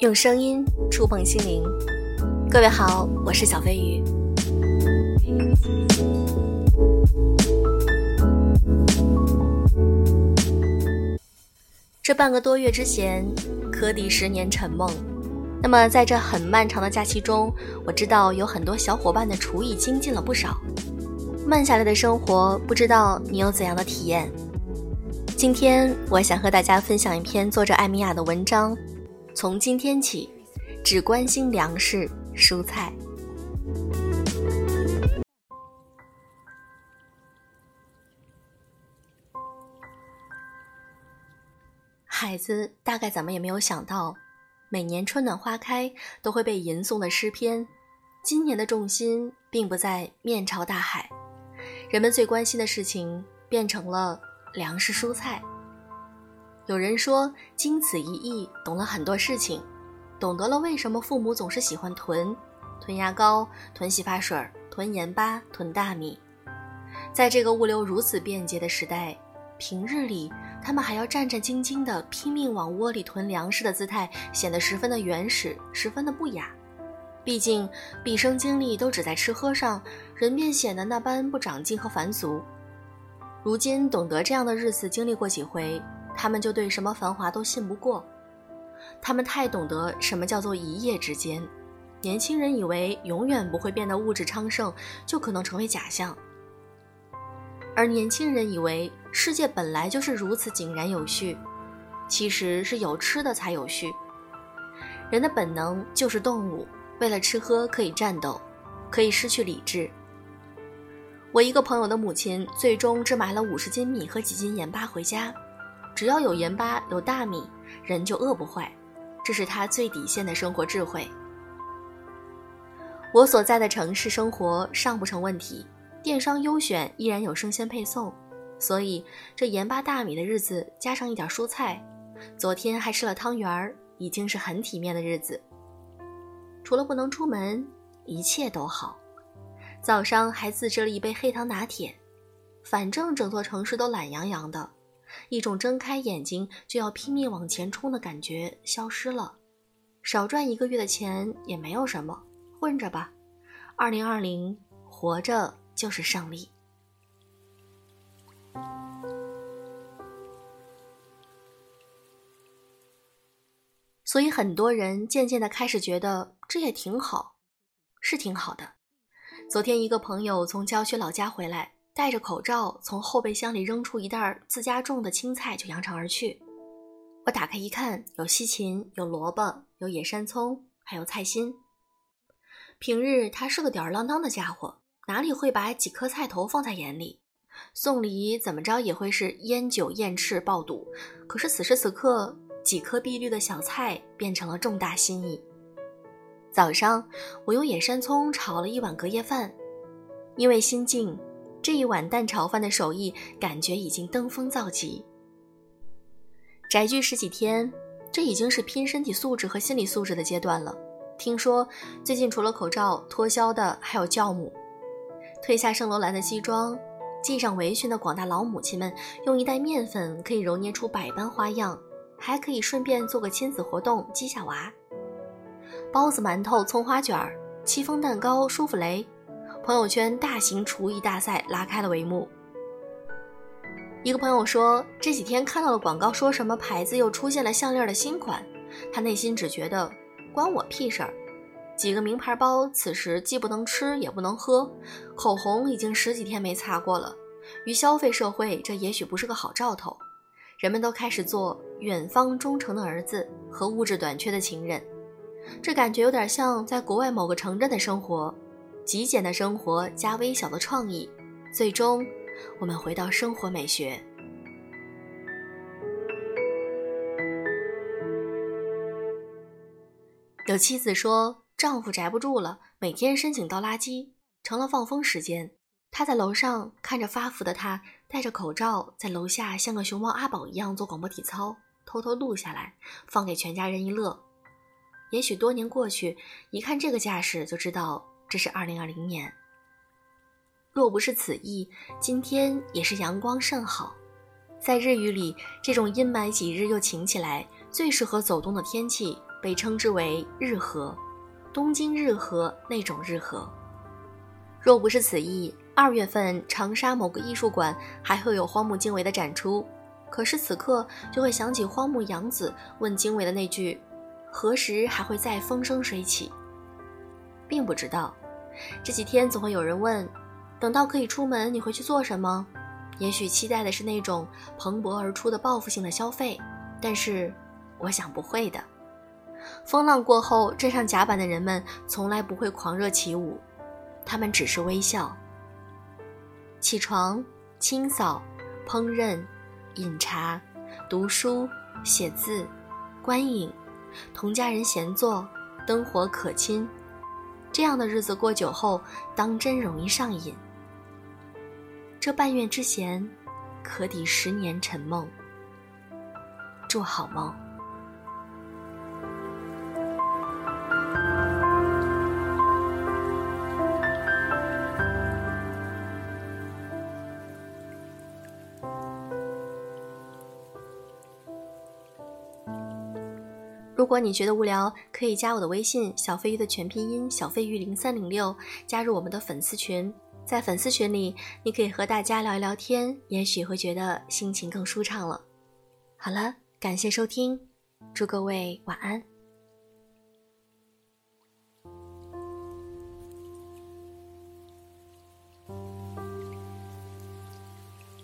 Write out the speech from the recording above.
用声音触碰心灵，各位好，我是小飞鱼。这半个多月之前，科迪十年沉梦。那么在这很漫长的假期中，我知道有很多小伙伴的厨艺精进了不少。慢下来的生活，不知道你有怎样的体验？今天我想和大家分享一篇作者艾米亚的文章。从今天起，只关心粮食、蔬菜。孩子大概怎么也没有想到，每年春暖花开都会被吟诵的诗篇，今年的重心并不在面朝大海，人们最关心的事情变成了粮食、蔬菜。有人说，经此一役，懂了很多事情，懂得了为什么父母总是喜欢囤，囤牙膏、囤洗发水、囤盐巴、囤大米。在这个物流如此便捷的时代，平日里他们还要战战兢兢地拼命往窝里囤粮食的姿态，显得十分的原始，十分的不雅。毕竟毕生精力都只在吃喝上，人便显得那般不长进和凡俗。如今懂得这样的日子经历过几回。他们就对什么繁华都信不过，他们太懂得什么叫做一夜之间。年轻人以为永远不会变得物质昌盛，就可能成为假象；而年轻人以为世界本来就是如此井然有序，其实是有吃的才有序。人的本能就是动物，为了吃喝可以战斗，可以失去理智。我一个朋友的母亲最终只买了五十斤米和几斤盐巴回家。只要有盐巴、有大米，人就饿不坏，这是他最底线的生活智慧。我所在的城市生活尚不成问题，电商优选依然有生鲜配送，所以这盐巴大米的日子加上一点蔬菜，昨天还吃了汤圆儿，已经是很体面的日子。除了不能出门，一切都好。早上还自制了一杯黑糖拿铁，反正整座城市都懒洋洋的。一种睁开眼睛就要拼命往前冲的感觉消失了，少赚一个月的钱也没有什么，混着吧。二零二零，活着就是胜利。所以很多人渐渐的开始觉得这也挺好，是挺好的。昨天一个朋友从郊区老家回来。戴着口罩，从后备箱里扔出一袋自家种的青菜，就扬长而去。我打开一看，有西芹，有萝卜，有野山葱，还有菜心。平日他是个吊儿郎当的家伙，哪里会把几颗菜头放在眼里？送礼怎么着也会是烟酒燕翅爆肚。可是此时此刻，几颗碧绿的小菜变成了重大心意。早上，我用野山葱炒了一碗隔夜饭，因为心境。这一碗蛋炒饭的手艺，感觉已经登峰造极。宅居十几天，这已经是拼身体素质和心理素质的阶段了。听说最近除了口罩脱销的，还有酵母。褪下圣罗兰的西装，系上围裙的广大老母亲们，用一袋面粉可以揉捏出百般花样，还可以顺便做个亲子活动，鸡下娃。包子、馒头、葱花卷儿、戚风蛋糕、舒芙蕾。朋友圈大型厨艺大赛拉开了帷幕。一个朋友说，这几天看到了广告，说什么牌子又出现了项链的新款，他内心只觉得关我屁事儿。几个名牌包此时既不能吃也不能喝，口红已经十几天没擦过了。与消费社会，这也许不是个好兆头。人们都开始做远方忠诚的儿子和物质短缺的情人，这感觉有点像在国外某个城镇的生活。极简的生活加微小的创意，最终，我们回到生活美学。有妻子说，丈夫宅不住了，每天申请倒垃圾，成了放风时间。他在楼上看着发福的他，戴着口罩，在楼下像个熊猫阿宝一样做广播体操，偷偷录下来，放给全家人一乐。也许多年过去，一看这个架势，就知道。这是二零二零年。若不是此意，今天也是阳光甚好。在日语里，这种阴霾几日又晴起来，最适合走动的天气被称之为日和，东京日和那种日和。若不是此意，二月份长沙某个艺术馆还会有荒木经惟的展出。可是此刻就会想起荒木阳子问经纬的那句：“何时还会再风生水起？”并不知道，这几天总会有人问：“等到可以出门，你会去做什么？”也许期待的是那种蓬勃而出的报复性的消费，但是我想不会的。风浪过后，站上甲板的人们从来不会狂热起舞，他们只是微笑。起床、清扫、烹饪。饮茶、读书、写字、观影，同家人闲坐，灯火可亲，这样的日子过久后，当真容易上瘾。这半月之闲，可抵十年沉梦。祝好梦。如果你觉得无聊，可以加我的微信“小飞鱼”的全拼音“小飞鱼零三零六”，加入我们的粉丝群。在粉丝群里，你可以和大家聊一聊天，也许会觉得心情更舒畅了。好了，感谢收听，祝各位晚安。